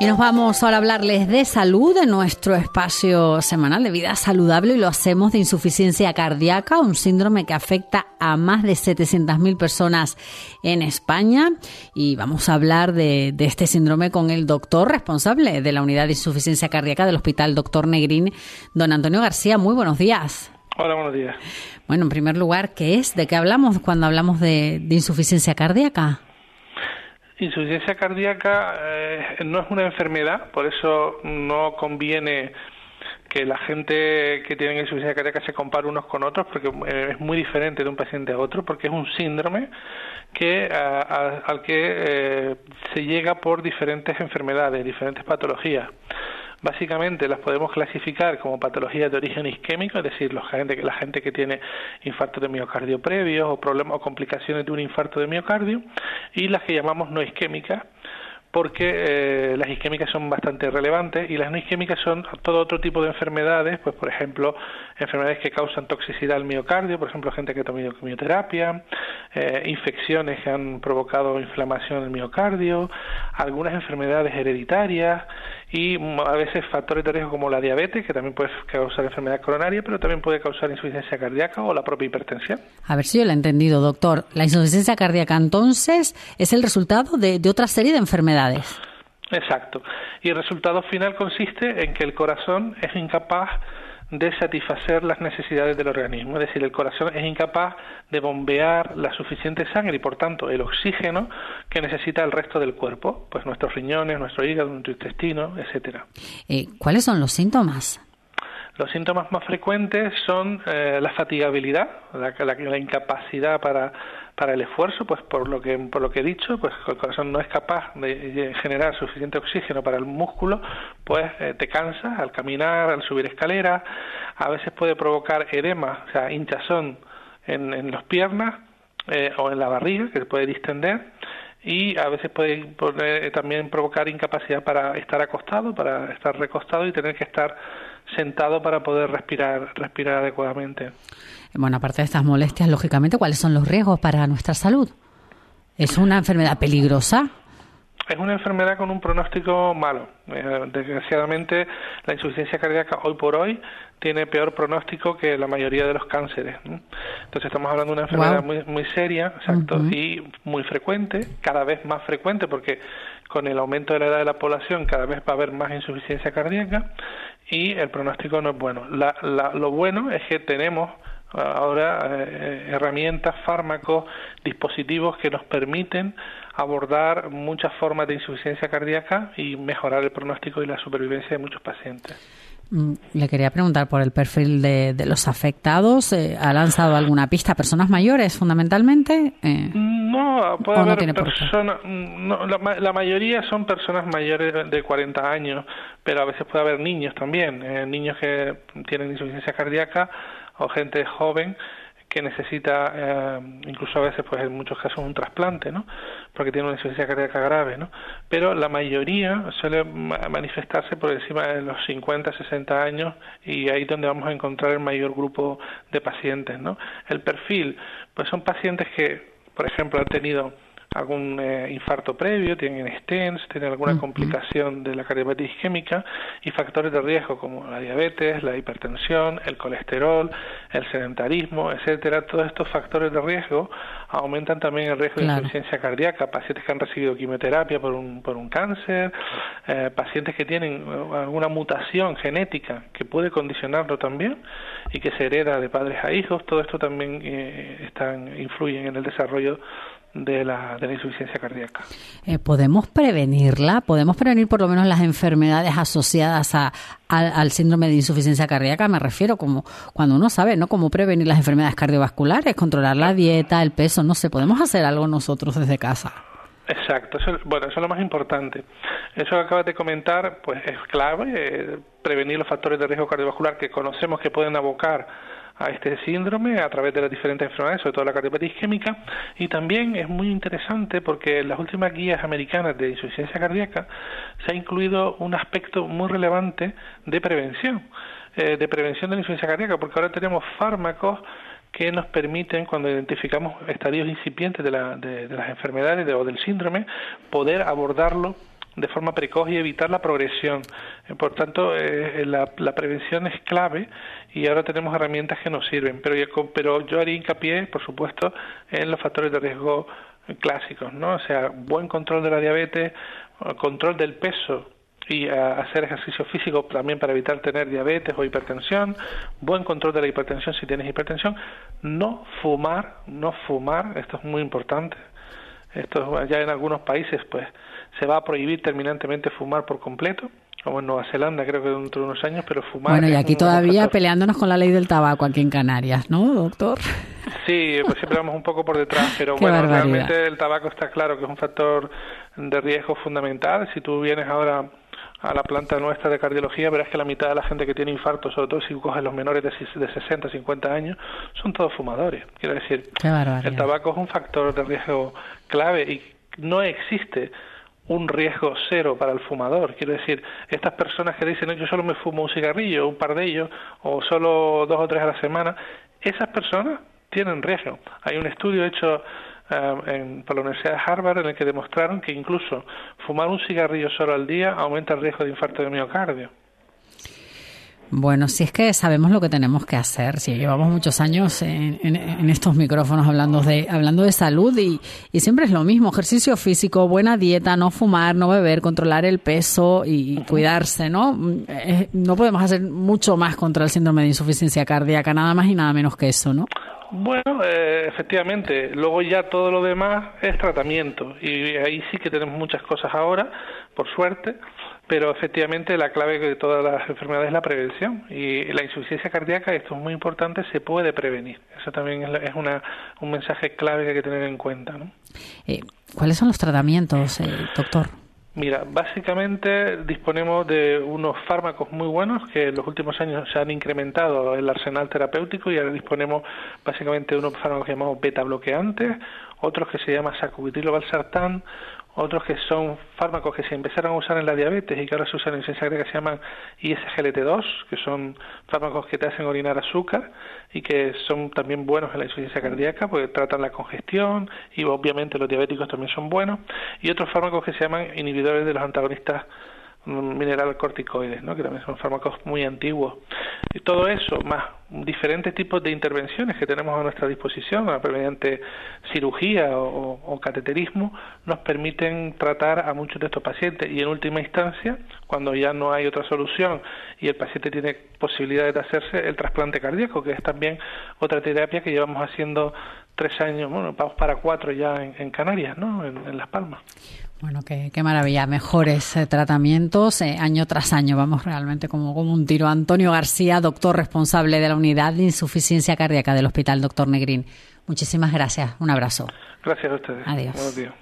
Y nos vamos ahora a hablarles de salud en nuestro espacio semanal de vida saludable y lo hacemos de insuficiencia cardíaca, un síndrome que afecta a más de 700.000 personas en España. Y vamos a hablar de, de, este síndrome con el doctor responsable de la unidad de insuficiencia cardíaca del Hospital Doctor Negrín, don Antonio García. Muy buenos días. Hola, buenos días. Bueno, en primer lugar, ¿qué es? ¿De qué hablamos cuando hablamos de, de insuficiencia cardíaca? Insuficiencia cardíaca eh, no es una enfermedad, por eso no conviene que la gente que tiene insuficiencia cardíaca se compare unos con otros, porque eh, es muy diferente de un paciente a otro, porque es un síndrome que al que eh, se llega por diferentes enfermedades, diferentes patologías. Básicamente las podemos clasificar como patologías de origen isquémico, es decir, la gente, la gente que tiene infarto de miocardio previo o problemas o complicaciones de un infarto de miocardio, y las que llamamos no isquémicas, porque eh, las isquémicas son bastante relevantes y las no isquémicas son todo otro tipo de enfermedades, pues por ejemplo, enfermedades que causan toxicidad al miocardio, por ejemplo, gente que ha tomado quimioterapia, eh, infecciones que han provocado inflamación del miocardio, algunas enfermedades hereditarias y a veces factores de riesgo como la diabetes, que también puede causar enfermedad coronaria, pero también puede causar insuficiencia cardíaca o la propia hipertensión. A ver si yo lo he entendido, doctor. La insuficiencia cardíaca entonces es el resultado de, de otra serie de enfermedades. Exacto. Y el resultado final consiste en que el corazón es incapaz de satisfacer las necesidades del organismo. Es decir, el corazón es incapaz de bombear la suficiente sangre y, por tanto, el oxígeno que necesita el resto del cuerpo, pues nuestros riñones, nuestro hígado, nuestro intestino, etcétera. Eh, ¿Cuáles son los síntomas? Los síntomas más frecuentes son eh, la fatigabilidad, la, la, incapacidad para, para el esfuerzo, pues por lo que por lo que he dicho, pues el corazón no es capaz de generar suficiente oxígeno para el músculo, pues eh, te cansas al caminar, al subir escaleras, a veces puede provocar edema, o sea, hinchazón en, en las piernas eh, o en la barriga, que se puede distender, y a veces puede también provocar incapacidad para estar acostado, para estar recostado y tener que estar sentado para poder respirar, respirar adecuadamente. Bueno, aparte de estas molestias, lógicamente, ¿cuáles son los riesgos para nuestra salud? ¿Es una enfermedad peligrosa? Es una enfermedad con un pronóstico malo. Eh, desgraciadamente, la insuficiencia cardíaca hoy por hoy tiene peor pronóstico que la mayoría de los cánceres. Entonces, estamos hablando de una enfermedad muy, muy seria exacto, y muy frecuente, cada vez más frecuente, porque con el aumento de la edad de la población cada vez va a haber más insuficiencia cardíaca y el pronóstico no es bueno. La, lo bueno es que tenemos ahora eh, herramientas, fármacos, dispositivos que nos permiten abordar muchas formas de insuficiencia cardíaca y mejorar el pronóstico y la supervivencia de muchos pacientes. Mm, le quería preguntar por el perfil de, los afectados. Eh, ¿Ha lanzado alguna pista? ¿Personas mayores, fundamentalmente? Eh, no, puede haber personas. No, la, mayoría son personas mayores de 40 años, pero a veces puede haber niños también. Eh, niños que tienen insuficiencia cardíaca o gente joven que necesita eh, incluso a veces pues en muchos casos un trasplante no porque tiene una insuficiencia cardíaca grave no pero la mayoría suele manifestarse por encima de los 50 60 años y ahí es donde vamos a encontrar el mayor grupo de pacientes no el perfil pues son pacientes que por ejemplo han tenido algún eh, infarto previo, tienen stents, tienen alguna complicación de la cardiopatía isquémica y factores de riesgo como la diabetes, la hipertensión, el colesterol, el sedentarismo, etcétera. Todos estos factores de riesgo aumentan también el riesgo de insuficiencia cardíaca. Pacientes que han recibido quimioterapia por un, por un cáncer, eh, pacientes que tienen eh, alguna mutación genética que puede condicionarlo también y que se hereda de padres a hijos. Todo esto también están, influyen en el desarrollo de la, de la insuficiencia cardíaca. Eh, ¿Podemos prevenirla? ¿Podemos prevenir por lo menos las enfermedades asociadas a, al síndrome de insuficiencia cardíaca? Me refiero como cuando uno sabe, ¿no? Cómo prevenir las enfermedades cardiovasculares, controlar la dieta, el peso, no sé, ¿podemos hacer algo nosotros desde casa? Exacto, bueno, eso es lo más importante. Eso que acabas de comentar, pues es clave, eh, prevenir los factores de riesgo cardiovascular que conocemos que pueden abocar a este síndrome a través de las diferentes enfermedades, sobre todo la cardiopatía isquémica, y también es muy interesante porque en las últimas guías americanas de insuficiencia cardíaca se ha incluido un aspecto muy relevante de prevención, eh, de prevención de la insuficiencia cardíaca, porque ahora tenemos fármacos que nos permiten, cuando identificamos estadios incipientes de, la, de, las enfermedades o del síndrome, poder abordarlo de forma precoz y evitar la progresión. Eh, por tanto, eh, la, prevención es clave y ahora tenemos herramientas que nos sirven. Pero, pero yo haría hincapié, por supuesto, en los factores de riesgo clásicos, ¿no? O sea, buen control de la diabetes, control del peso y hacer ejercicio físico también para evitar tener diabetes o hipertensión, buen control de la hipertensión si tienes hipertensión, no fumar, no fumar, esto es muy importante. Esto ya en algunos países pues se va a prohibir terminantemente fumar por completo, como en Nueva Zelanda creo que dentro de unos años, pero fumar... Bueno, y aquí todavía peleándonos con la ley del tabaco aquí en Canarias, ¿no, doctor? Sí, pues siempre vamos un poco por detrás, pero bueno, realmente el tabaco está claro que es un factor de riesgo fundamental. Si tú vienes ahora a la planta nuestra de cardiología, verás que la mitad de la gente que tiene infarto, sobre todo si coges los menores de, de 60, 50 años, son todos fumadores. Quiero decir, el tabaco es un factor de riesgo clave y no existe un riesgo cero para el fumador. Quiero decir, estas personas que dicen, yo solo me fumo un cigarrillo, un par de ellos, o solo dos o tres a la semana, esas personas tienen riesgo. Hay un estudio hecho eh, en, por la Universidad de Harvard en el que demostraron que incluso fumar un cigarrillo solo al día aumenta el riesgo de infarto de miocardio. Bueno, si es que sabemos lo que tenemos que hacer, si llevamos muchos años en, estos micrófonos hablando de, hablando de salud y, siempre es lo mismo, ejercicio físico, buena dieta, no fumar, no beber, controlar el peso y cuidarse, ¿no? No podemos hacer mucho más contra el síndrome de insuficiencia cardíaca, nada más y nada menos que eso, ¿no? Bueno, eh, efectivamente, luego ya todo lo demás es tratamiento y ahí sí que tenemos muchas cosas ahora, por suerte, pero efectivamente la clave de todas las enfermedades es la prevención y la insuficiencia cardíaca, esto es muy importante, se puede prevenir. Eso también es, una, un mensaje clave que hay que tener en cuenta. ¿no? Eh, ¿Cuáles son los tratamientos, eh, doctor? Mira, básicamente disponemos de unos fármacos muy buenos que en los últimos años se han incrementado el arsenal terapéutico y ahora disponemos básicamente de unos fármacos llamados beta bloqueantes, otros que se llaman sacubitrilo valsartán, otros que son fármacos que se empezaron a usar en la diabetes y que ahora se usan en ciencia que se llaman ISGLT2, que son fármacos que te hacen orinar azúcar y que son también buenos en la insuficiencia cardíaca porque tratan la congestión y obviamente los diabéticos también son buenos. Y otros fármacos que se llaman inhibidores de los antagonistas mineral corticoides, ¿no? que también son fármacos muy antiguos. Y todo eso, más diferentes tipos de intervenciones que tenemos a nuestra disposición, mediante cirugía o, cateterismo, nos permiten tratar a muchos de estos pacientes. Y en última instancia, cuando ya no hay otra solución y el paciente tiene posibilidades de hacerse el trasplante cardíaco, que es también otra terapia que llevamos haciendo tres años, bueno, vamos para cuatro ya en, Canarias, ¿no? en Las Palmas. Bueno, qué, qué maravilla. Mejores eh, tratamientos eh, año tras año. Vamos realmente como, como un tiro. Antonio García, doctor responsable de la unidad de insuficiencia cardíaca del Hospital Doctor Negrín. Muchísimas gracias. Un abrazo. Gracias a ustedes. Adiós.